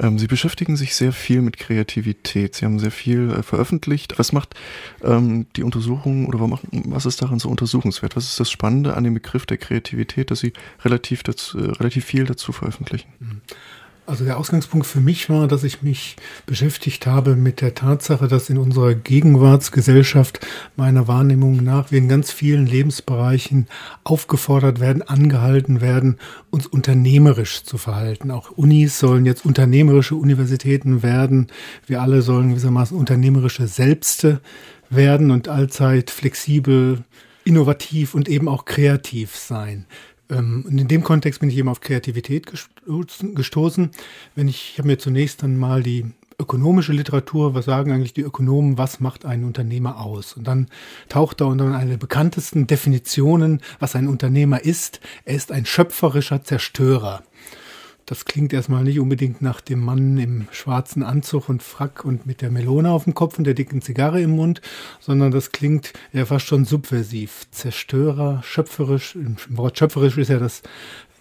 Ähm, Sie beschäftigen sich sehr viel mit Kreativität. Sie haben sehr viel äh, veröffentlicht. Was macht ähm, die Untersuchung oder was, was ist daran so untersuchungswert? Was ist das Spannende an dem Begriff der Kreativität, dass Sie relativ, dazu, äh, relativ viel dazu veröffentlichen? Mhm. Also der Ausgangspunkt für mich war, dass ich mich beschäftigt habe mit der Tatsache, dass in unserer Gegenwartsgesellschaft meiner Wahrnehmung nach wir in ganz vielen Lebensbereichen aufgefordert werden, angehalten werden, uns unternehmerisch zu verhalten. Auch Unis sollen jetzt unternehmerische Universitäten werden. Wir alle sollen gewissermaßen unternehmerische Selbste werden und allzeit flexibel, innovativ und eben auch kreativ sein. Ähm, und in dem Kontext bin ich eben auf Kreativität gestoßen. Wenn ich, ich habe mir zunächst dann mal die ökonomische Literatur, was sagen eigentlich die Ökonomen, was macht einen Unternehmer aus? Und dann taucht da unter eine der bekanntesten Definitionen, was ein Unternehmer ist. Er ist ein schöpferischer Zerstörer. Das klingt erstmal nicht unbedingt nach dem Mann im schwarzen Anzug und Frack und mit der Melone auf dem Kopf und der dicken Zigarre im Mund, sondern das klingt ja fast schon subversiv. Zerstörer, schöpferisch. Im Wort schöpferisch ist ja das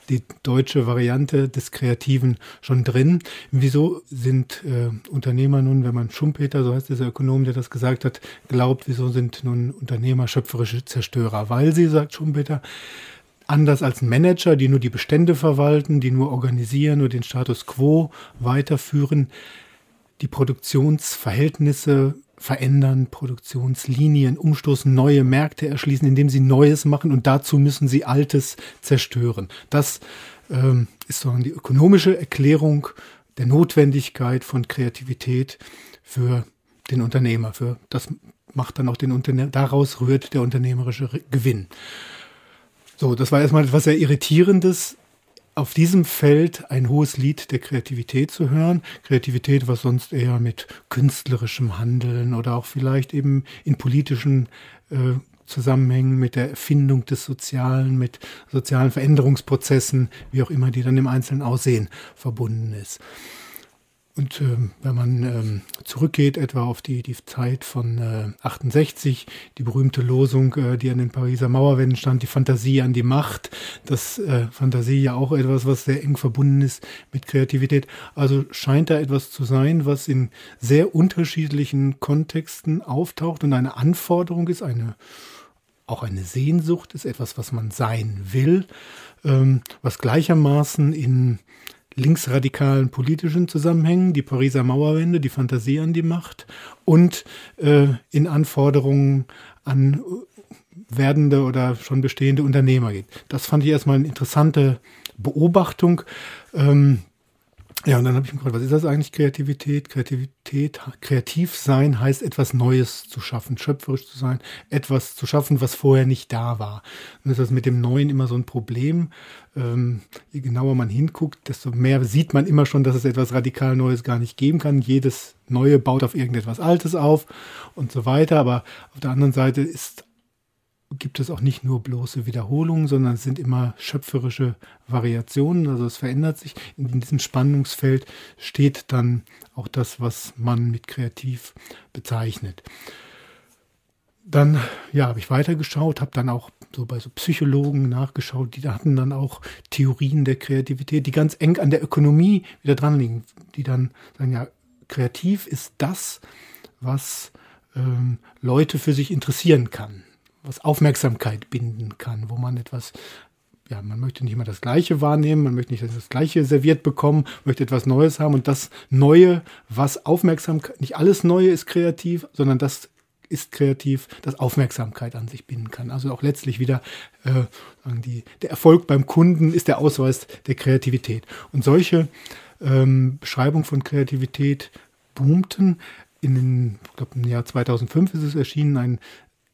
die deutsche Variante des Kreativen schon drin. Wieso sind äh, Unternehmer nun, wenn man Schumpeter, so heißt dieser Ökonom, der das gesagt hat, glaubt, wieso sind nun Unternehmer schöpferische Zerstörer? Weil sie, sagt Schumpeter, anders als Manager, die nur die Bestände verwalten, die nur organisieren, nur den Status quo weiterführen, die Produktionsverhältnisse verändern, Produktionslinien umstoßen, neue Märkte erschließen, indem sie Neues machen und dazu müssen sie Altes zerstören. Das ähm, ist so die ökonomische Erklärung der Notwendigkeit von Kreativität für den Unternehmer. Für das macht dann auch den Unternehmer, daraus rührt der unternehmerische Gewinn. So, das war erstmal etwas sehr Irritierendes, auf diesem Feld ein hohes Lied der Kreativität zu hören. Kreativität, was sonst eher mit künstlerischem Handeln oder auch vielleicht eben in politischen äh, Zusammenhängen mit der Erfindung des Sozialen, mit sozialen Veränderungsprozessen, wie auch immer die dann im Einzelnen aussehen, verbunden ist. Und ähm, wenn man ähm, zurückgeht, etwa auf die, die Zeit von äh, 68, die berühmte Losung, äh, die an den Pariser Mauerwänden stand, die Fantasie an die Macht, das äh, Fantasie ja auch etwas, was sehr eng verbunden ist mit Kreativität. Also scheint da etwas zu sein, was in sehr unterschiedlichen Kontexten auftaucht und eine Anforderung ist, eine auch eine Sehnsucht ist, etwas, was man sein will, ähm, was gleichermaßen in linksradikalen politischen Zusammenhängen, die Pariser Mauerwände, die Fantasie an die Macht und äh, in Anforderungen an werdende oder schon bestehende Unternehmer geht. Das fand ich erstmal eine interessante Beobachtung. Ähm, ja, und dann habe ich mir gefragt, was ist das eigentlich Kreativität? Kreativität, kreativ sein heißt etwas Neues zu schaffen, schöpferisch zu sein, etwas zu schaffen, was vorher nicht da war. Und ist das mit dem Neuen immer so ein Problem. Ähm, je genauer man hinguckt, desto mehr sieht man immer schon, dass es etwas radikal Neues gar nicht geben kann. Jedes Neue baut auf irgendetwas Altes auf und so weiter. Aber auf der anderen Seite ist gibt es auch nicht nur bloße Wiederholungen, sondern es sind immer schöpferische Variationen. Also es verändert sich. In diesem Spannungsfeld steht dann auch das, was man mit kreativ bezeichnet. Dann ja, habe ich weitergeschaut, habe dann auch so bei so Psychologen nachgeschaut, die hatten dann auch Theorien der Kreativität, die ganz eng an der Ökonomie wieder dran liegen, die dann sagen, ja, kreativ ist das, was ähm, Leute für sich interessieren kann was Aufmerksamkeit binden kann, wo man etwas, ja, man möchte nicht immer das Gleiche wahrnehmen, man möchte nicht das Gleiche serviert bekommen, möchte etwas Neues haben und das Neue, was Aufmerksamkeit, nicht alles Neue ist kreativ, sondern das ist kreativ, das Aufmerksamkeit an sich binden kann. Also auch letztlich wieder äh, die, der Erfolg beim Kunden ist der Ausweis der Kreativität. Und solche ähm, Beschreibungen von Kreativität boomten. In den, ich glaube, im Jahr 2005 ist es erschienen, ein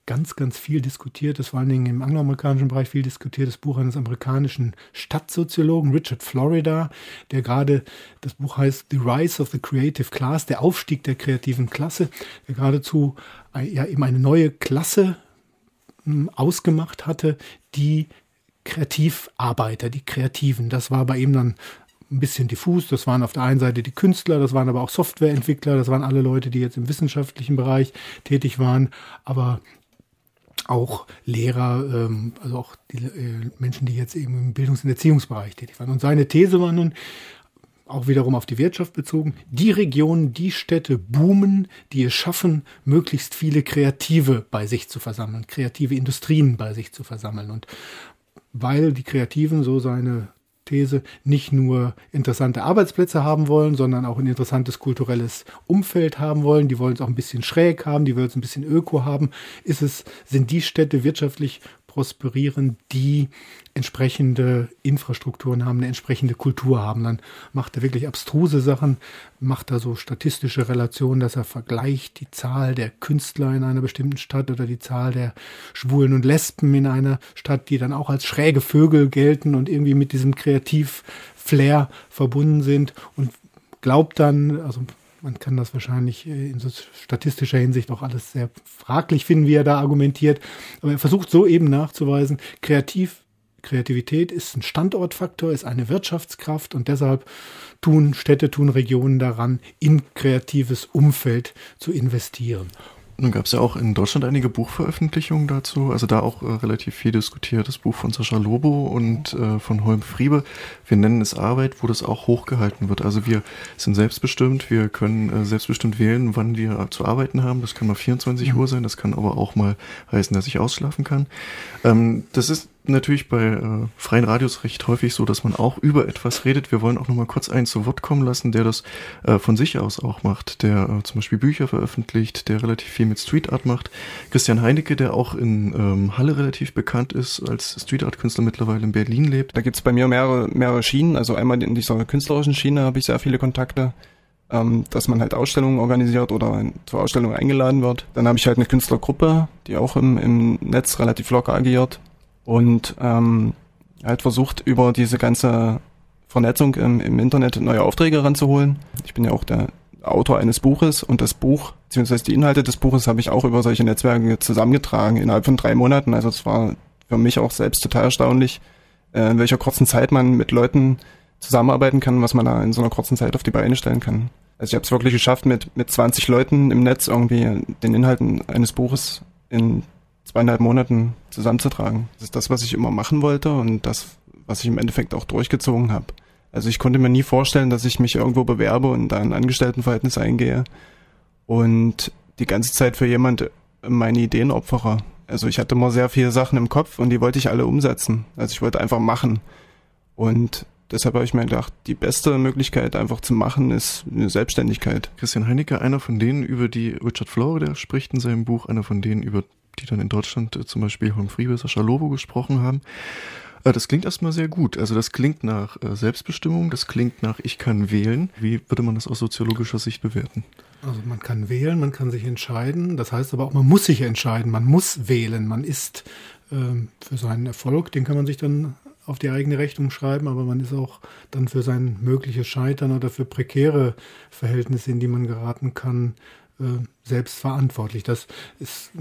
ganz, ganz viel diskutiertes, vor allen Dingen im angloamerikanischen Bereich viel diskutiertes Buch eines amerikanischen Stadtsoziologen, Richard Florida, der gerade, das Buch heißt The Rise of the Creative Class, der Aufstieg der kreativen Klasse, der geradezu ja, eben eine neue Klasse hm, ausgemacht hatte, die Kreativarbeiter, die Kreativen. Das war bei ihm dann ein bisschen diffus. Das waren auf der einen Seite die Künstler, das waren aber auch Softwareentwickler, das waren alle Leute, die jetzt im wissenschaftlichen Bereich tätig waren. Aber auch Lehrer, ähm, also auch die äh, Menschen, die jetzt eben im Bildungs- und Erziehungsbereich tätig waren. Und seine These war nun, auch wiederum auf die Wirtschaft bezogen, die Regionen, die Städte boomen, die es schaffen, möglichst viele Kreative bei sich zu versammeln, kreative Industrien bei sich zu versammeln. Und weil die Kreativen, so seine These, nicht nur interessante Arbeitsplätze haben wollen, sondern auch ein interessantes kulturelles Umfeld haben wollen. Die wollen es auch ein bisschen schräg haben, die wollen es ein bisschen öko haben. Ist es, sind die Städte wirtschaftlich prosperieren, die entsprechende Infrastrukturen haben, eine entsprechende Kultur haben. Dann macht er wirklich abstruse Sachen, macht er so statistische Relationen, dass er vergleicht die Zahl der Künstler in einer bestimmten Stadt oder die Zahl der Schwulen und Lesben in einer Stadt, die dann auch als schräge Vögel gelten und irgendwie mit diesem Kreativ-Flair verbunden sind und glaubt dann, also man kann das wahrscheinlich äh, in so statistischer Hinsicht auch alles sehr fraglich finden, wie er da argumentiert. Aber er versucht so eben nachzuweisen, kreativ, Kreativität ist ein Standortfaktor, ist eine Wirtschaftskraft und deshalb tun Städte, tun Regionen daran, in kreatives Umfeld zu investieren. Nun gab es ja auch in Deutschland einige Buchveröffentlichungen dazu, also da auch äh, relativ viel diskutiert, das Buch von Sascha Lobo und äh, von Holm Friebe. Wir nennen es Arbeit, wo das auch hochgehalten wird. Also wir sind selbstbestimmt, wir können äh, selbstbestimmt wählen, wann wir zu arbeiten haben. Das kann mal 24 mhm. Uhr sein, das kann aber auch mal heißen, dass ich ausschlafen kann. Ähm, das ist natürlich bei äh, freien Radios recht häufig so, dass man auch über etwas redet. Wir wollen auch noch mal kurz einen zu Wort kommen lassen, der das äh, von sich aus auch macht, der äh, zum Beispiel Bücher veröffentlicht, der relativ viel mit Street Art macht. Christian Heinecke, der auch in ähm, Halle relativ bekannt ist, als Street Art Künstler mittlerweile in Berlin lebt. Da gibt's bei mir mehrere, mehrere Schienen. Also einmal in dieser künstlerischen Schiene habe ich sehr viele Kontakte. Ähm, dass man halt Ausstellungen organisiert oder zur Ausstellung eingeladen wird. Dann habe ich halt eine Künstlergruppe, die auch im, im Netz relativ locker agiert und ähm, halt versucht, über diese ganze Vernetzung im, im Internet neue Aufträge ranzuholen. Ich bin ja auch der Autor eines Buches und das Buch, beziehungsweise die Inhalte des Buches habe ich auch über solche Netzwerke zusammengetragen innerhalb von drei Monaten. Also es war für mich auch selbst total erstaunlich, äh, in welcher kurzen Zeit man mit Leuten zusammenarbeiten kann, was man da in so einer kurzen Zeit auf die Beine stellen kann. Also ich habe es wirklich geschafft, mit, mit 20 Leuten im Netz irgendwie den Inhalten eines Buches in zweieinhalb Monaten zusammenzutragen. Das ist das, was ich immer machen wollte und das, was ich im Endeffekt auch durchgezogen habe. Also ich konnte mir nie vorstellen, dass ich mich irgendwo bewerbe und da ein Angestelltenverhältnis eingehe und die ganze Zeit für jemand meine Ideen opfere. Also ich hatte immer sehr viele Sachen im Kopf und die wollte ich alle umsetzen. Also ich wollte einfach machen. Und deshalb habe ich mir gedacht, die beste Möglichkeit einfach zu machen ist eine Selbstständigkeit. Christian Heinecke, einer von denen, über die Richard Florida spricht in seinem Buch, einer von denen, über die dann in Deutschland äh, zum Beispiel Holm Friebe, Sascha Lobo gesprochen haben. Äh, das klingt erstmal sehr gut. Also das klingt nach äh, Selbstbestimmung, das klingt nach ich kann wählen. Wie würde man das aus soziologischer Sicht bewerten? Also man kann wählen, man kann sich entscheiden. Das heißt aber auch, man muss sich entscheiden, man muss wählen. Man ist ähm, für seinen Erfolg, den kann man sich dann auf die eigene Rechnung schreiben, aber man ist auch dann für sein mögliches Scheitern oder für prekäre Verhältnisse, in die man geraten kann, selbst verantwortlich. Das ist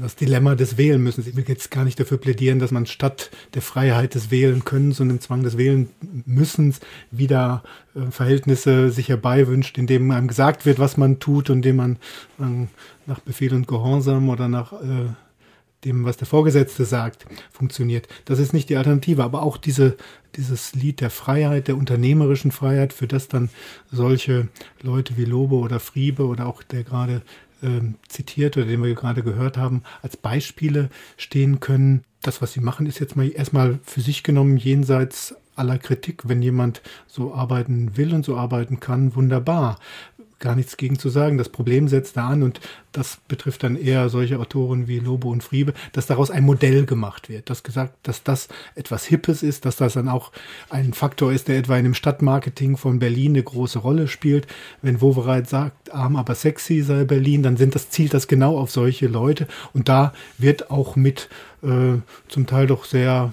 das Dilemma des Wählenmüssens. Ich will jetzt gar nicht dafür plädieren, dass man statt der Freiheit des Wählenkönnens und dem Zwang des Wählenmüssens wieder äh, Verhältnisse sich herbeiwünscht, indem einem gesagt wird, was man tut und indem man äh, nach Befehl und Gehorsam oder nach äh, dem, was der Vorgesetzte sagt, funktioniert. Das ist nicht die Alternative, aber auch diese, dieses Lied der Freiheit, der unternehmerischen Freiheit, für das dann solche Leute wie Lobe oder Friebe oder auch der gerade ähm, zitiert oder den wir gerade gehört haben, als Beispiele stehen können. Das, was sie machen, ist jetzt mal erstmal für sich genommen jenseits aller Kritik. Wenn jemand so arbeiten will und so arbeiten kann, wunderbar gar nichts gegen zu sagen. Das Problem setzt da an und das betrifft dann eher solche Autoren wie Lobo und Friebe, dass daraus ein Modell gemacht wird, dass gesagt, dass das etwas Hippes ist, dass das dann auch ein Faktor ist, der etwa in dem Stadtmarketing von Berlin eine große Rolle spielt. Wenn Wovereit sagt, arm aber sexy sei Berlin, dann sind das, zielt das genau auf solche Leute und da wird auch mit äh, zum Teil doch sehr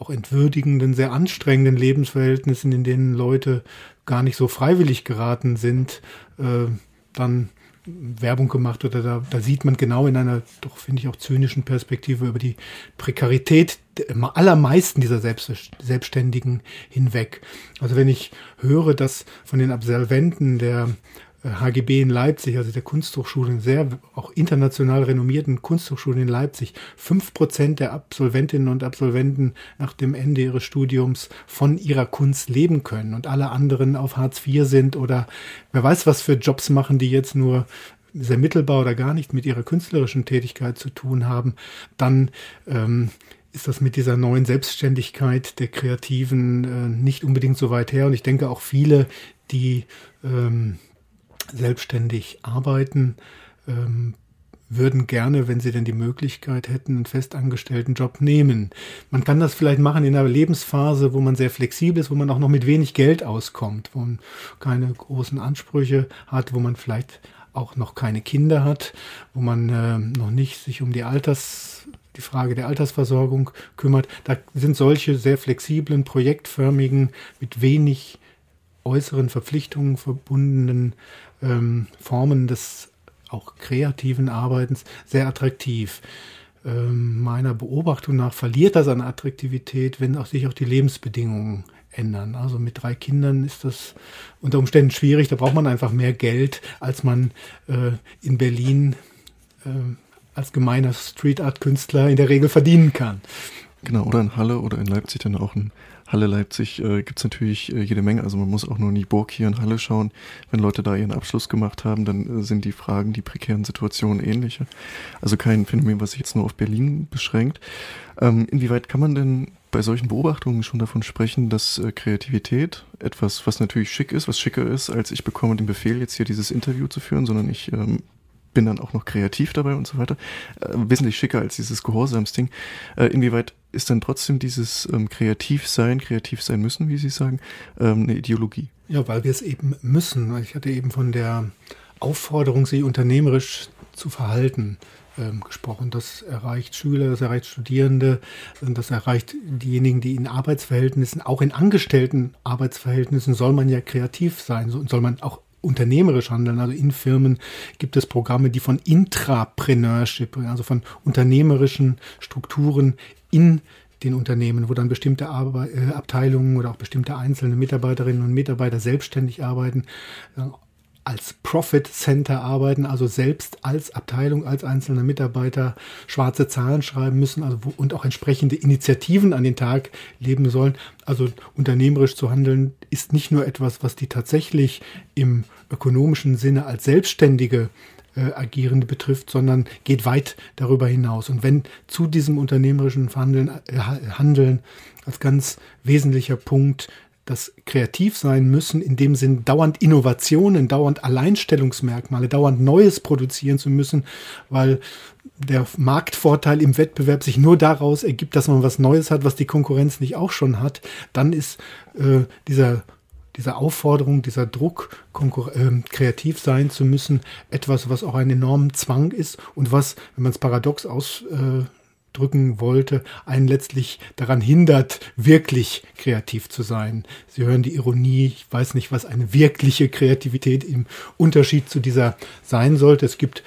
auch entwürdigenden, sehr anstrengenden Lebensverhältnissen, in denen Leute gar nicht so freiwillig geraten sind, äh, dann Werbung gemacht oder da, da sieht man genau in einer doch, finde ich, auch zynischen Perspektive über die Prekarität allermeisten dieser Selbst, Selbstständigen hinweg. Also wenn ich höre, dass von den Absolventen der HGB in Leipzig, also der Kunsthochschule, sehr auch international renommierten Kunsthochschule in Leipzig, fünf Prozent der Absolventinnen und Absolventen nach dem Ende ihres Studiums von ihrer Kunst leben können und alle anderen auf Hartz IV sind oder wer weiß, was für Jobs machen, die jetzt nur sehr mittelbar oder gar nicht mit ihrer künstlerischen Tätigkeit zu tun haben, dann ähm, ist das mit dieser neuen Selbstständigkeit der Kreativen äh, nicht unbedingt so weit her. Und ich denke auch viele, die ähm, selbstständig arbeiten, ähm, würden gerne, wenn sie denn die Möglichkeit hätten, einen festangestellten Job nehmen. Man kann das vielleicht machen in einer Lebensphase, wo man sehr flexibel ist, wo man auch noch mit wenig Geld auskommt, wo man keine großen Ansprüche hat, wo man vielleicht auch noch keine Kinder hat, wo man äh, noch nicht sich um die Alters, die Frage der Altersversorgung kümmert. Da sind solche sehr flexiblen, projektförmigen, mit wenig äußeren Verpflichtungen verbundenen ähm, Formen des auch kreativen Arbeitens sehr attraktiv. Ähm, meiner Beobachtung nach verliert das an Attraktivität, wenn auch sich auch die Lebensbedingungen ändern. Also mit drei Kindern ist das unter Umständen schwierig. Da braucht man einfach mehr Geld, als man äh, in Berlin äh, als gemeiner Street Art Künstler in der Regel verdienen kann. Genau, oder in Halle oder in Leipzig dann auch in Halle Leipzig äh, gibt es natürlich äh, jede Menge. Also man muss auch nur in die Burg hier in Halle schauen. Wenn Leute da ihren Abschluss gemacht haben, dann äh, sind die Fragen, die prekären Situationen ähnliche. Also kein Phänomen, was sich jetzt nur auf Berlin beschränkt. Ähm, inwieweit kann man denn bei solchen Beobachtungen schon davon sprechen, dass äh, Kreativität etwas, was natürlich schick ist, was schicker ist, als ich bekomme den Befehl, jetzt hier dieses Interview zu führen, sondern ich ähm, bin dann auch noch kreativ dabei und so weiter. Äh, wesentlich schicker als dieses Gehorsamsding. Äh, inwieweit ist dann trotzdem dieses ähm, kreativ sein, kreativ sein müssen, wie Sie sagen, ähm, eine Ideologie? Ja, weil wir es eben müssen. Ich hatte eben von der Aufforderung, sich unternehmerisch zu verhalten ähm, gesprochen. Das erreicht Schüler, das erreicht Studierende, das erreicht diejenigen, die in Arbeitsverhältnissen, auch in angestellten Arbeitsverhältnissen, soll man ja kreativ sein, soll man auch unternehmerisch handeln. Also in Firmen gibt es Programme, die von Intrapreneurship, also von unternehmerischen Strukturen in den Unternehmen, wo dann bestimmte Arbe äh, Abteilungen oder auch bestimmte einzelne Mitarbeiterinnen und Mitarbeiter selbstständig arbeiten, als Profit Center arbeiten, also selbst als Abteilung, als einzelne Mitarbeiter schwarze Zahlen schreiben müssen also wo, und auch entsprechende Initiativen an den Tag leben sollen. Also unternehmerisch zu handeln ist nicht nur etwas, was die tatsächlich im ökonomischen Sinne als Selbstständige äh, Agierende betrifft, sondern geht weit darüber hinaus. Und wenn zu diesem unternehmerischen Handeln, äh, Handeln als ganz wesentlicher Punkt das kreativ sein müssen, in dem Sinn dauernd Innovationen, dauernd Alleinstellungsmerkmale, dauernd Neues produzieren zu müssen, weil der Marktvorteil im Wettbewerb sich nur daraus ergibt, dass man was Neues hat, was die Konkurrenz nicht auch schon hat, dann ist äh, dieser diese Aufforderung, dieser Druck, äh, kreativ sein zu müssen, etwas, was auch einen enormen Zwang ist und was, wenn man es paradox aus, äh, drücken wollte, einen letztlich daran hindert, wirklich kreativ zu sein. Sie hören die Ironie, ich weiß nicht, was eine wirkliche Kreativität im Unterschied zu dieser sein sollte. Es gibt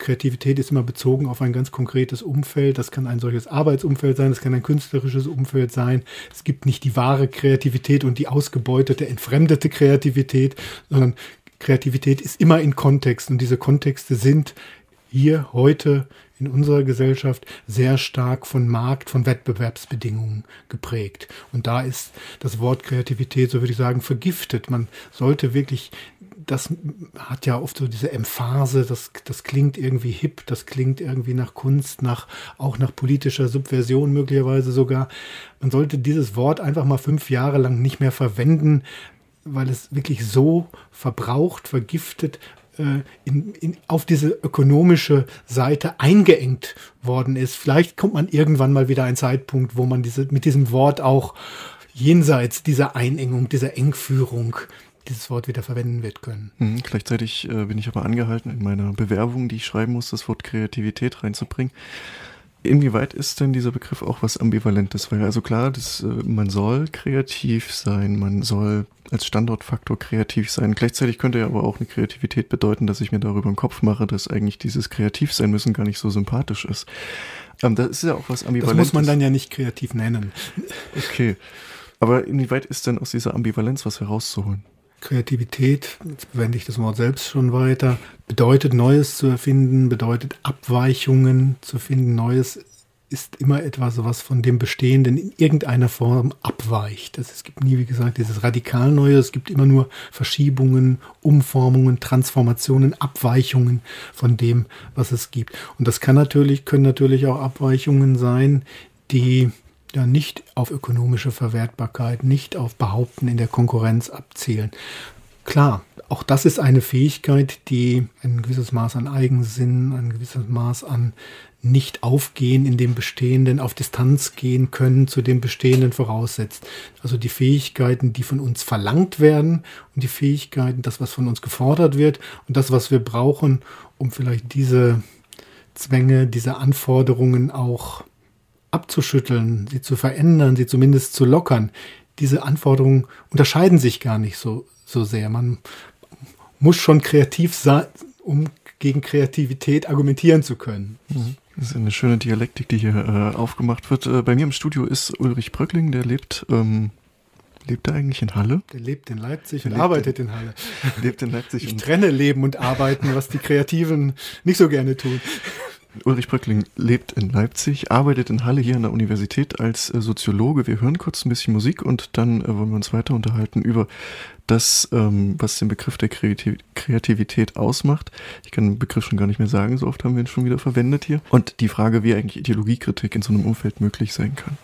Kreativität ist immer bezogen auf ein ganz konkretes Umfeld. Das kann ein solches Arbeitsumfeld sein, das kann ein künstlerisches Umfeld sein. Es gibt nicht die wahre Kreativität und die ausgebeutete, entfremdete Kreativität, sondern Kreativität ist immer in Kontext und diese Kontexte sind hier heute in unserer Gesellschaft sehr stark von Markt, von Wettbewerbsbedingungen geprägt. Und da ist das Wort Kreativität, so würde ich sagen, vergiftet. Man sollte wirklich das hat ja oft so diese Emphase, das, das klingt irgendwie hip, das klingt irgendwie nach Kunst, nach, auch nach politischer Subversion möglicherweise sogar. Man sollte dieses Wort einfach mal fünf Jahre lang nicht mehr verwenden, weil es wirklich so verbraucht, vergiftet, äh, in, in, auf diese ökonomische Seite eingeengt worden ist. Vielleicht kommt man irgendwann mal wieder ein Zeitpunkt, wo man diese, mit diesem Wort auch jenseits dieser Einengung, dieser Engführung dieses Wort wieder verwenden wird können. Mhm, gleichzeitig äh, bin ich aber angehalten, in meiner Bewerbung, die ich schreiben muss, das Wort Kreativität reinzubringen. Inwieweit ist denn dieser Begriff auch was Ambivalentes? Weil also klar, das, äh, man soll kreativ sein, man soll als Standortfaktor kreativ sein. Gleichzeitig könnte ja aber auch eine Kreativität bedeuten, dass ich mir darüber im Kopf mache, dass eigentlich dieses kreativ sein müssen gar nicht so sympathisch ist. Ähm, das ist ja auch was Ambivalentes. Das muss man dann ja nicht kreativ nennen. Okay. Aber inwieweit ist denn aus dieser Ambivalenz was herauszuholen? Kreativität, jetzt verwende ich das Wort selbst schon weiter, bedeutet Neues zu erfinden, bedeutet Abweichungen zu finden. Neues ist immer etwas, was von dem Bestehenden in irgendeiner Form abweicht. Es gibt nie, wie gesagt, dieses radikal Neue. Es gibt immer nur Verschiebungen, Umformungen, Transformationen, Abweichungen von dem, was es gibt. Und das kann natürlich, können natürlich auch Abweichungen sein, die ja nicht auf ökonomische Verwertbarkeit, nicht auf Behaupten in der Konkurrenz abzielen. Klar, auch das ist eine Fähigkeit, die ein gewisses Maß an Eigensinn, ein gewisses Maß an nicht aufgehen in dem Bestehenden, auf Distanz gehen können zu dem Bestehenden voraussetzt. Also die Fähigkeiten, die von uns verlangt werden und die Fähigkeiten, das, was von uns gefordert wird und das, was wir brauchen, um vielleicht diese Zwänge, diese Anforderungen auch abzuschütteln, sie zu verändern, sie zumindest zu lockern. Diese Anforderungen unterscheiden sich gar nicht so, so sehr. Man muss schon kreativ sein, um gegen Kreativität argumentieren zu können. Mhm. Das ist eine schöne Dialektik, die hier äh, aufgemacht wird. Äh, bei mir im Studio ist Ulrich Bröckling, der lebt, ähm, lebt er eigentlich in Halle? Der lebt in Leipzig der und arbeitet in, in, Halle. Lebt in Leipzig. Ich trenne Leben und Arbeiten, was die Kreativen nicht so gerne tun. Ulrich Bröckling lebt in Leipzig, arbeitet in Halle hier an der Universität als äh, Soziologe. Wir hören kurz ein bisschen Musik und dann äh, wollen wir uns weiter unterhalten über das, ähm, was den Begriff der Kreativität ausmacht. Ich kann den Begriff schon gar nicht mehr sagen, so oft haben wir ihn schon wieder verwendet hier. Und die Frage, wie eigentlich Ideologiekritik in so einem Umfeld möglich sein kann.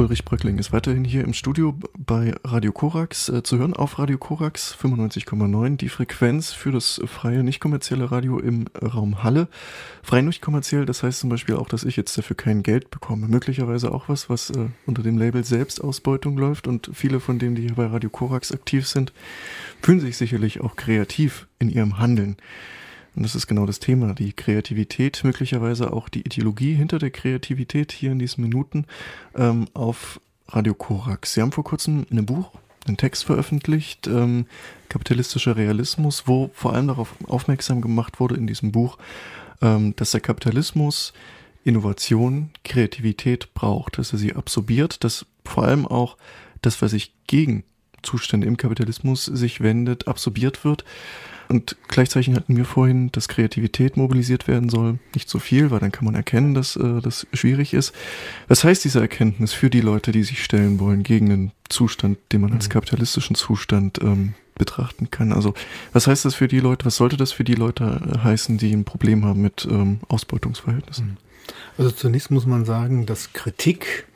Ulrich Bröckling ist weiterhin hier im Studio bei Radio Korax äh, zu hören auf Radio Korax 95,9, die Frequenz für das freie, nicht kommerzielle Radio im Raum Halle. Frei nicht kommerziell, das heißt zum Beispiel auch, dass ich jetzt dafür kein Geld bekomme. Möglicherweise auch was, was äh, unter dem Label Selbstausbeutung läuft und viele von denen, die hier bei Radio Korax aktiv sind, fühlen sich sicherlich auch kreativ in ihrem Handeln. Und das ist genau das Thema, die Kreativität, möglicherweise auch die Ideologie hinter der Kreativität hier in diesen Minuten ähm, auf Radio Korax. Sie haben vor kurzem ein Buch, einen Text veröffentlicht, ähm, Kapitalistischer Realismus, wo vor allem darauf aufmerksam gemacht wurde in diesem Buch, ähm, dass der Kapitalismus Innovation, Kreativität braucht, dass er sie absorbiert, dass vor allem auch das, was sich gegen Zustände im Kapitalismus sich wendet, absorbiert wird und gleichzeitig hatten wir vorhin, dass Kreativität mobilisiert werden soll. Nicht so viel, weil dann kann man erkennen, dass äh, das schwierig ist. Was heißt diese Erkenntnis für die Leute, die sich stellen wollen gegen einen Zustand, den man als mhm. kapitalistischen Zustand ähm, betrachten kann? Also was heißt das für die Leute, was sollte das für die Leute äh, heißen, die ein Problem haben mit ähm, Ausbeutungsverhältnissen? Mhm. Also zunächst muss man sagen, dass Kritik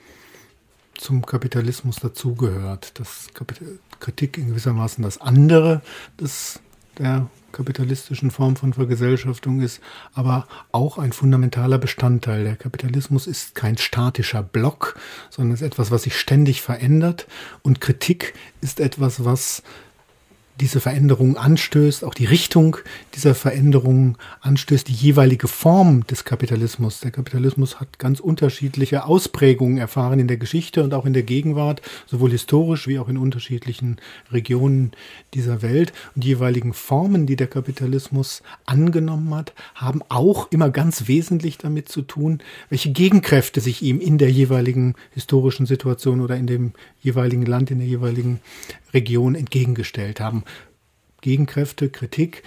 zum Kapitalismus dazugehört. Dass Kritik in gewissermaßen das andere des der kapitalistischen Form von Vergesellschaftung ist, aber auch ein fundamentaler Bestandteil. Der Kapitalismus ist kein statischer Block, sondern ist etwas, was sich ständig verändert und Kritik ist etwas, was diese Veränderung anstößt, auch die Richtung dieser Veränderung anstößt, die jeweilige Form des Kapitalismus. Der Kapitalismus hat ganz unterschiedliche Ausprägungen erfahren in der Geschichte und auch in der Gegenwart, sowohl historisch wie auch in unterschiedlichen Regionen dieser Welt. Und die jeweiligen Formen, die der Kapitalismus angenommen hat, haben auch immer ganz wesentlich damit zu tun, welche Gegenkräfte sich ihm in der jeweiligen historischen Situation oder in dem jeweiligen Land, in der jeweiligen Region entgegengestellt haben. Gegenkräfte, Kritik,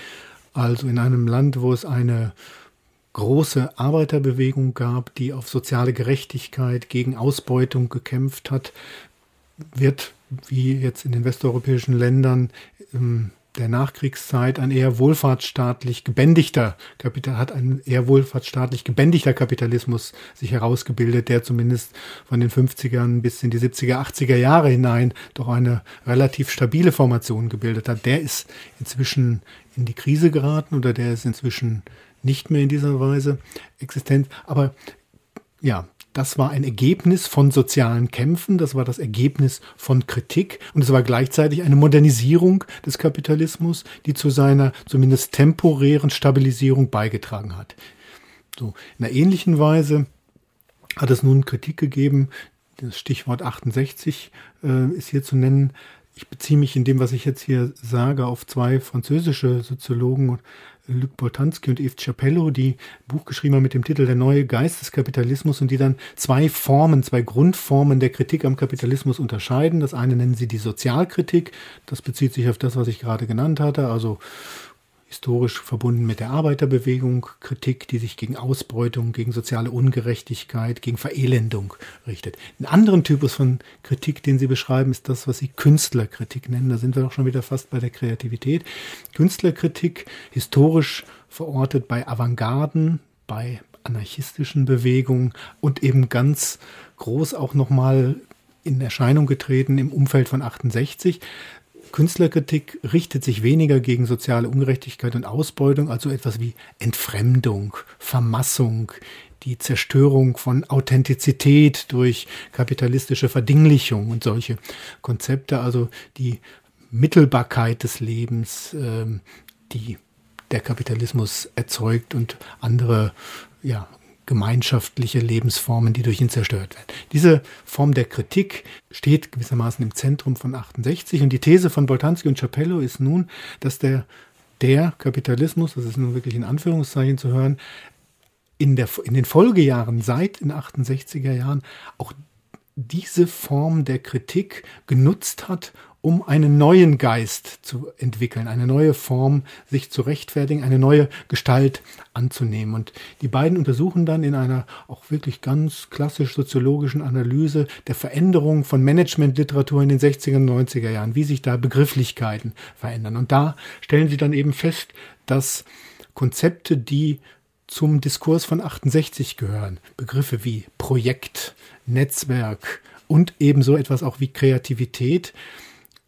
also in einem Land, wo es eine große Arbeiterbewegung gab, die auf soziale Gerechtigkeit gegen Ausbeutung gekämpft hat, wird wie jetzt in den westeuropäischen Ländern ähm, der Nachkriegszeit ein eher wohlfahrtsstaatlich gebändigter Kapital, hat ein eher wohlfahrtsstaatlich gebändigter Kapitalismus sich herausgebildet, der zumindest von den 50ern bis in die 70er, 80er Jahre hinein doch eine relativ stabile Formation gebildet hat. Der ist inzwischen in die Krise geraten oder der ist inzwischen nicht mehr in dieser Weise existent. Aber ja, das war ein Ergebnis von sozialen Kämpfen, das war das Ergebnis von Kritik und es war gleichzeitig eine Modernisierung des Kapitalismus, die zu seiner zumindest temporären Stabilisierung beigetragen hat. So, in einer ähnlichen Weise hat es nun Kritik gegeben, das Stichwort 68 äh, ist hier zu nennen. Ich beziehe mich in dem, was ich jetzt hier sage, auf zwei französische Soziologen, Luc Boltanski und Yves Chapello, die Buch geschrieben haben mit dem Titel Der neue Geist des Kapitalismus und die dann zwei Formen, zwei Grundformen der Kritik am Kapitalismus unterscheiden. Das eine nennen sie die Sozialkritik. Das bezieht sich auf das, was ich gerade genannt hatte, also historisch verbunden mit der Arbeiterbewegung, Kritik, die sich gegen Ausbeutung, gegen soziale Ungerechtigkeit, gegen Verelendung richtet. Ein anderen Typus von Kritik, den Sie beschreiben, ist das, was Sie Künstlerkritik nennen. Da sind wir doch schon wieder fast bei der Kreativität. Künstlerkritik, historisch verortet bei Avantgarden, bei anarchistischen Bewegungen und eben ganz groß auch nochmal in Erscheinung getreten im Umfeld von 68. Künstlerkritik richtet sich weniger gegen soziale Ungerechtigkeit und Ausbeutung, also etwas wie Entfremdung, Vermassung, die Zerstörung von Authentizität durch kapitalistische Verdinglichung und solche Konzepte, also die Mittelbarkeit des Lebens, ähm, die der Kapitalismus erzeugt und andere ja, gemeinschaftliche Lebensformen, die durch ihn zerstört werden. Diese Form der Kritik steht gewissermaßen im Zentrum von 68 und die These von Boltanski und Chapello ist nun, dass der, der Kapitalismus, das ist nun wirklich in Anführungszeichen zu hören, in, der, in den Folgejahren seit den 68er Jahren auch diese Form der Kritik genutzt hat, um einen neuen Geist zu entwickeln, eine neue Form sich zu rechtfertigen, eine neue Gestalt anzunehmen. Und die beiden untersuchen dann in einer auch wirklich ganz klassisch soziologischen Analyse der Veränderung von Managementliteratur in den 60er und 90er Jahren, wie sich da Begrifflichkeiten verändern. Und da stellen sie dann eben fest, dass Konzepte, die zum Diskurs von 68 gehören, Begriffe wie Projekt, Netzwerk und ebenso etwas auch wie Kreativität,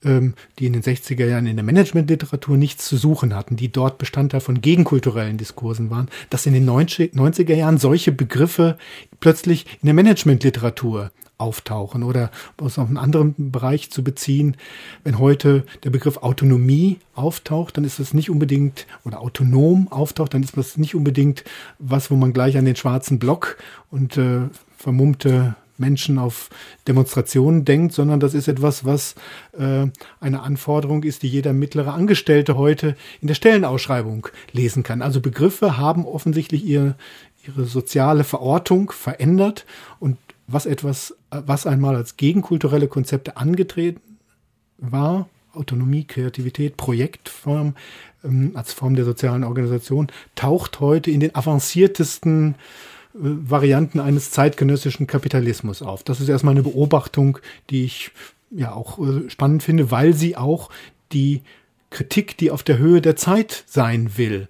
ähm, die in den 60er Jahren in der Managementliteratur nichts zu suchen hatten, die dort Bestandteil von gegenkulturellen Diskursen waren, dass in den 90er Jahren solche Begriffe plötzlich in der Managementliteratur auftauchen oder aus einem anderen Bereich zu beziehen. Wenn heute der Begriff Autonomie auftaucht, dann ist das nicht unbedingt, oder autonom auftaucht, dann ist das nicht unbedingt was, wo man gleich an den schwarzen Block und äh, vermummte Menschen auf Demonstrationen denkt, sondern das ist etwas, was äh, eine Anforderung ist, die jeder mittlere Angestellte heute in der Stellenausschreibung lesen kann. Also Begriffe haben offensichtlich ihre, ihre soziale Verortung verändert und was etwas, was einmal als gegenkulturelle Konzepte angetreten war, Autonomie, Kreativität, Projektform ähm, als Form der sozialen Organisation, taucht heute in den avanciertesten Varianten eines zeitgenössischen Kapitalismus auf. Das ist erstmal eine Beobachtung, die ich ja auch äh, spannend finde, weil sie auch die Kritik, die auf der Höhe der Zeit sein will,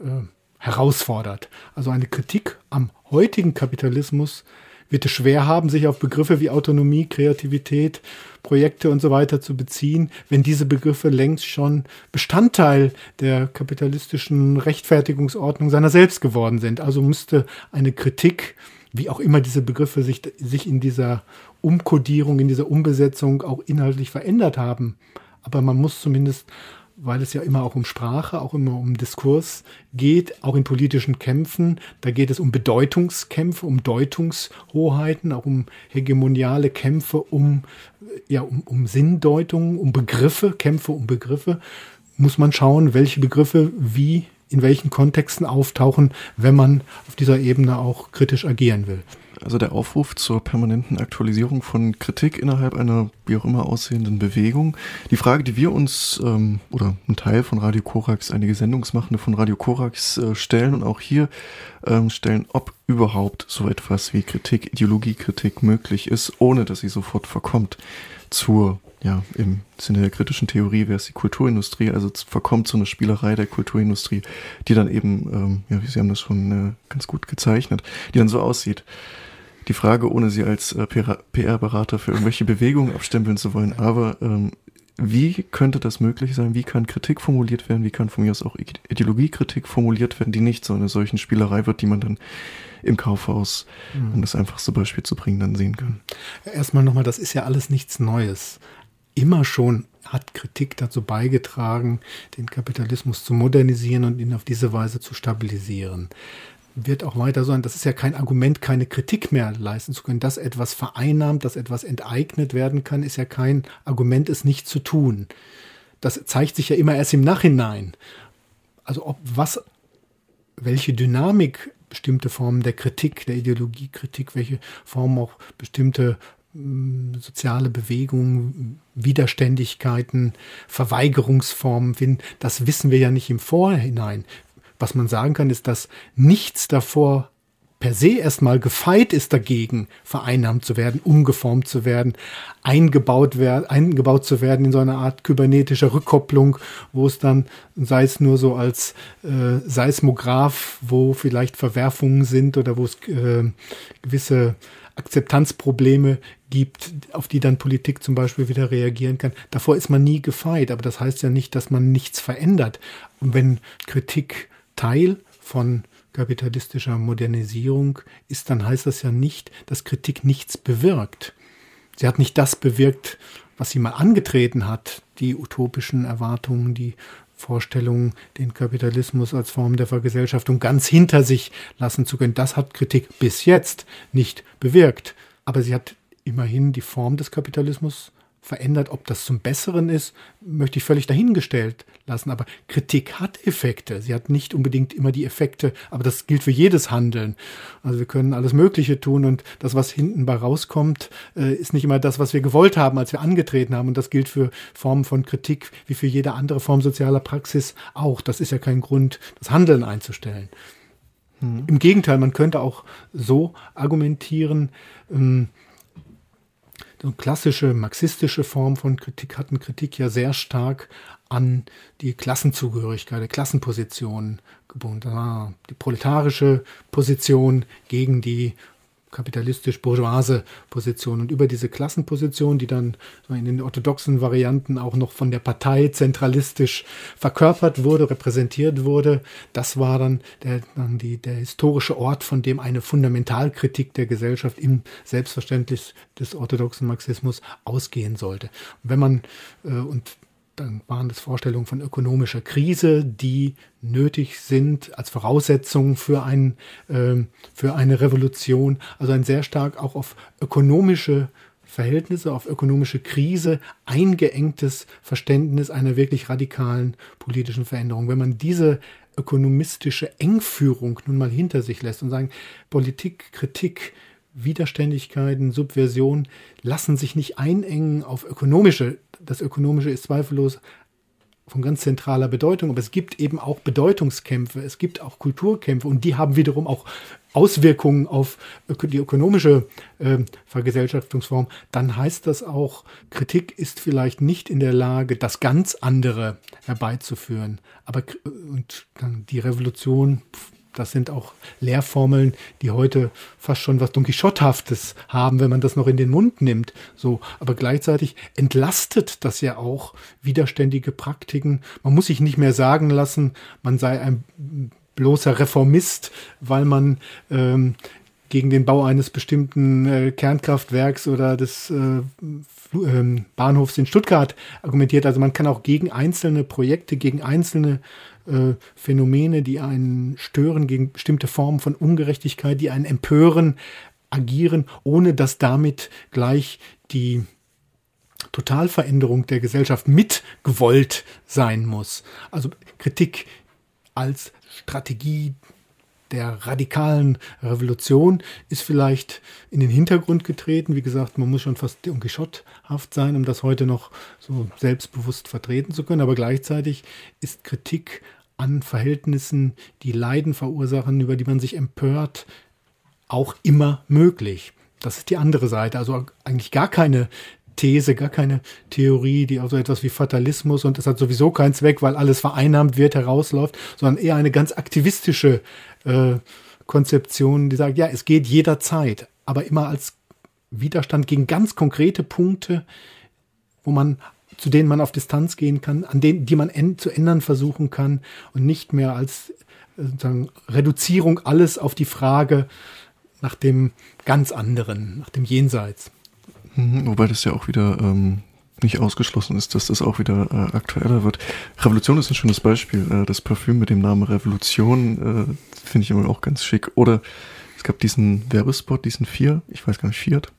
äh, herausfordert. Also eine Kritik am heutigen Kapitalismus wird es schwer haben, sich auf Begriffe wie Autonomie, Kreativität, Projekte und so weiter zu beziehen, wenn diese Begriffe längst schon Bestandteil der kapitalistischen Rechtfertigungsordnung seiner selbst geworden sind. Also müsste eine Kritik, wie auch immer diese Begriffe sich, sich in dieser Umkodierung, in dieser Umbesetzung auch inhaltlich verändert haben. Aber man muss zumindest weil es ja immer auch um Sprache, auch immer um Diskurs geht, auch in politischen Kämpfen. Da geht es um Bedeutungskämpfe, um Deutungshoheiten, auch um hegemoniale Kämpfe, um, ja, um, um Sinndeutungen, um Begriffe, Kämpfe um Begriffe. Muss man schauen, welche Begriffe wie in welchen Kontexten auftauchen, wenn man auf dieser Ebene auch kritisch agieren will. Also der Aufruf zur permanenten Aktualisierung von Kritik innerhalb einer wie auch immer aussehenden Bewegung. Die Frage, die wir uns ähm, oder ein Teil von Radio Korax, einige Sendungsmachende von Radio Korax äh, stellen und auch hier ähm, stellen, ob überhaupt so etwas wie Kritik, Ideologiekritik möglich ist, ohne dass sie sofort verkommt zur ja, im Sinne der kritischen Theorie wäre es die Kulturindustrie, also verkommt so eine Spielerei der Kulturindustrie, die dann eben, ähm, ja, Sie haben das schon äh, ganz gut gezeichnet, die dann so aussieht. Die Frage, ohne Sie als äh, PR-Berater für irgendwelche Bewegungen abstempeln zu wollen, aber ähm, wie könnte das möglich sein? Wie kann Kritik formuliert werden? Wie kann von mir aus auch Ideologiekritik formuliert werden, die nicht so eine solchen Spielerei wird, die man dann im Kaufhaus, mhm. um das einfachste Beispiel zu bringen, dann sehen kann? Erstmal nochmal, das ist ja alles nichts Neues immer schon hat Kritik dazu beigetragen, den Kapitalismus zu modernisieren und ihn auf diese Weise zu stabilisieren. Wird auch weiter sein. Das ist ja kein Argument, keine Kritik mehr leisten zu können. Dass etwas vereinnahmt, dass etwas enteignet werden kann, ist ja kein Argument, es nicht zu tun. Das zeigt sich ja immer erst im Nachhinein. Also ob was, welche Dynamik bestimmte Formen der Kritik, der Ideologiekritik, welche Formen auch bestimmte soziale Bewegungen, Widerständigkeiten, Verweigerungsformen finden. Das wissen wir ja nicht im Vorhinein. Was man sagen kann, ist, dass nichts davor per se erstmal gefeit ist dagegen, vereinnahmt zu werden, umgeformt zu werden, eingebaut, wer eingebaut zu werden in so eine Art kybernetischer Rückkopplung, wo es dann, sei es nur so als äh, Seismograph, wo vielleicht Verwerfungen sind oder wo es äh, gewisse Akzeptanzprobleme gibt, auf die dann Politik zum Beispiel wieder reagieren kann. Davor ist man nie gefeit, aber das heißt ja nicht, dass man nichts verändert. Und wenn Kritik Teil von kapitalistischer Modernisierung ist, dann heißt das ja nicht, dass Kritik nichts bewirkt. Sie hat nicht das bewirkt, was sie mal angetreten hat, die utopischen Erwartungen, die Vorstellungen, den Kapitalismus als Form der Vergesellschaftung ganz hinter sich lassen zu können. Das hat Kritik bis jetzt nicht bewirkt. Aber sie hat immerhin die Form des Kapitalismus verändert. Ob das zum Besseren ist, möchte ich völlig dahingestellt lassen. Aber Kritik hat Effekte. Sie hat nicht unbedingt immer die Effekte, aber das gilt für jedes Handeln. Also wir können alles Mögliche tun und das, was hinten bei rauskommt, äh, ist nicht immer das, was wir gewollt haben, als wir angetreten haben. Und das gilt für Formen von Kritik wie für jede andere Form sozialer Praxis auch. Das ist ja kein Grund, das Handeln einzustellen. Mhm. Im Gegenteil, man könnte auch so argumentieren, ähm, so klassische marxistische Form von Kritik hatten Kritik ja sehr stark an die Klassenzugehörigkeit, der Klassenposition gebunden. Die proletarische Position gegen die kapitalistisch-bourgeoise Position. Und über diese Klassenposition, die dann in den orthodoxen Varianten auch noch von der Partei zentralistisch verkörpert wurde, repräsentiert wurde, das war dann, der, dann die, der historische Ort, von dem eine Fundamentalkritik der Gesellschaft im Selbstverständnis des orthodoxen Marxismus ausgehen sollte. Und wenn man, äh, und dann waren das Vorstellungen von ökonomischer Krise, die nötig sind als Voraussetzung für, ein, äh, für eine Revolution. Also ein sehr stark auch auf ökonomische Verhältnisse, auf ökonomische Krise eingeengtes Verständnis einer wirklich radikalen politischen Veränderung. Wenn man diese ökonomistische Engführung nun mal hinter sich lässt und sagen, Politik, Kritik, Widerständigkeiten, Subversion lassen sich nicht einengen auf ökonomische. Das Ökonomische ist zweifellos von ganz zentraler Bedeutung, aber es gibt eben auch Bedeutungskämpfe, es gibt auch Kulturkämpfe und die haben wiederum auch Auswirkungen auf die ökonomische äh, Vergesellschaftungsform, dann heißt das auch, Kritik ist vielleicht nicht in der Lage, das ganz andere herbeizuführen. Aber und dann die Revolution das sind auch Lehrformeln, die heute fast schon was Don Quixothaftes haben, wenn man das noch in den Mund nimmt. So, aber gleichzeitig entlastet das ja auch widerständige Praktiken. Man muss sich nicht mehr sagen lassen, man sei ein bloßer Reformist, weil man ähm, gegen den Bau eines bestimmten äh, Kernkraftwerks oder des äh, Bahnhofs in Stuttgart argumentiert. Also man kann auch gegen einzelne Projekte, gegen einzelne äh, Phänomene, die einen stören, gegen bestimmte Formen von Ungerechtigkeit, die einen empören, agieren, ohne dass damit gleich die Totalveränderung der Gesellschaft mitgewollt sein muss. Also Kritik als Strategie der radikalen Revolution ist vielleicht in den Hintergrund getreten. Wie gesagt, man muss schon fast Quixote-haft sein, um das heute noch so selbstbewusst vertreten zu können. Aber gleichzeitig ist Kritik an Verhältnissen, die Leiden verursachen, über die man sich empört, auch immer möglich. Das ist die andere Seite. Also eigentlich gar keine These, gar keine Theorie, die auch so etwas wie Fatalismus und das hat sowieso keinen Zweck, weil alles vereinnahmt wird, herausläuft, sondern eher eine ganz aktivistische äh, Konzeption, die sagt, ja, es geht jederzeit, aber immer als Widerstand gegen ganz konkrete Punkte, wo man zu denen man auf Distanz gehen kann, an denen, die man zu ändern versuchen kann und nicht mehr als äh, sozusagen Reduzierung alles auf die Frage nach dem ganz anderen, nach dem Jenseits. Mhm, wobei das ja auch wieder ähm, nicht ausgeschlossen ist, dass das auch wieder äh, aktueller wird. Revolution ist ein schönes Beispiel. Äh, das Parfüm mit dem Namen Revolution äh, finde ich immer auch ganz schick. Oder es gab diesen Werbespot, diesen Vier, ich weiß gar nicht, Fiat.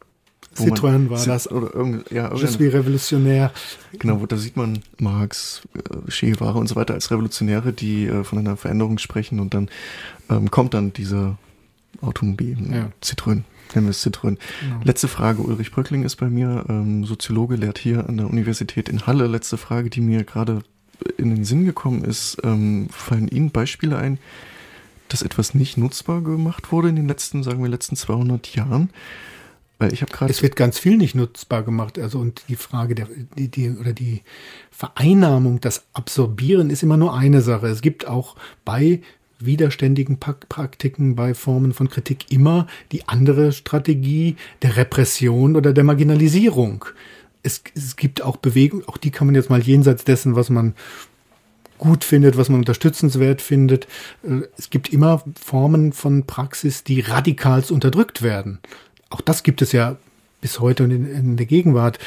Citroën war das. Oder irgend, ja, Je suis revolutionär. Genau, wo da sieht man Marx, äh, Che Guevara und so weiter als Revolutionäre, die äh, von einer Veränderung sprechen und dann ähm, kommt dann dieser Automobil, ja. Citroën. Nennen wir es Citroën. Genau. Letzte Frage, Ulrich Bröckling ist bei mir, ähm, Soziologe, lehrt hier an der Universität in Halle. Letzte Frage, die mir gerade in den Sinn gekommen ist, ähm, fallen Ihnen Beispiele ein, dass etwas nicht nutzbar gemacht wurde in den letzten, sagen wir, letzten 200 Jahren? Weil ich habe gerade. Es wird ganz viel nicht nutzbar gemacht. Also und die Frage der die, die oder die Vereinnahmung, das Absorbieren ist immer nur eine Sache. Es gibt auch bei widerständigen Praktiken, bei Formen von Kritik immer die andere Strategie der Repression oder der Marginalisierung. Es, es gibt auch Bewegungen, auch die kann man jetzt mal jenseits dessen, was man gut findet, was man unterstützenswert findet. Äh, es gibt immer Formen von Praxis, die radikal unterdrückt werden auch das gibt es ja bis heute in, in der Gegenwart.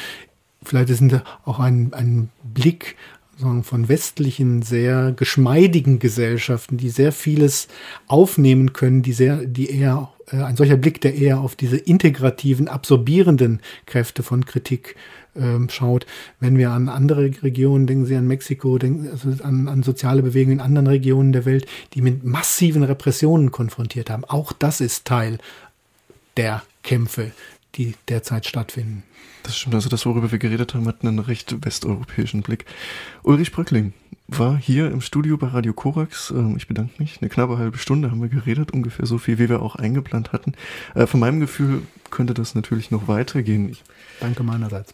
Vielleicht ist auch ein, ein Blick von westlichen, sehr geschmeidigen Gesellschaften, die sehr vieles aufnehmen können, die sehr, die eher, äh, ein solcher Blick, der eher auf diese integrativen, absorbierenden Kräfte von Kritik ähm, schaut. Wenn wir an andere Regionen, denken Sie an Mexiko, denken also an, an soziale Bewegungen in anderen Regionen der Welt, die mit massiven Repressionen konfrontiert haben. Auch das ist Teil der Kämpfe, die derzeit stattfinden. Das stimmt, also das, worüber wir geredet haben, hat einen recht westeuropäischen Blick. Ulrich Bröckling war hier im Studio bei Radio Korax. Ähm, ich bedanke mich. Eine knappe halbe Stunde haben wir geredet, ungefähr so viel, wie wir auch eingeplant hatten. Äh, von meinem Gefühl könnte das natürlich noch weitergehen. Danke meinerseits.